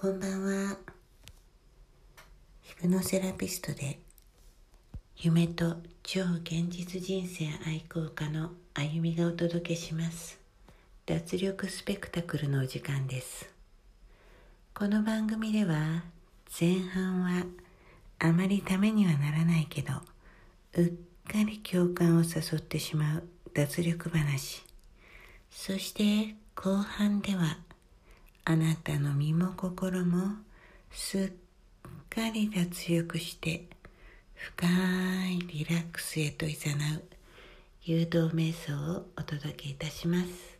こんばんは。ヒプノセラピストで夢と超現実人生愛好家のあゆみがお届けします。脱力スペクタクルのお時間です。この番組では前半はあまりためにはならないけどうっかり共感を誘ってしまう脱力話そして後半ではあなたの身も心もすっかり脱力して深いリラックスへと誘う誘導瞑想をお届けいたします。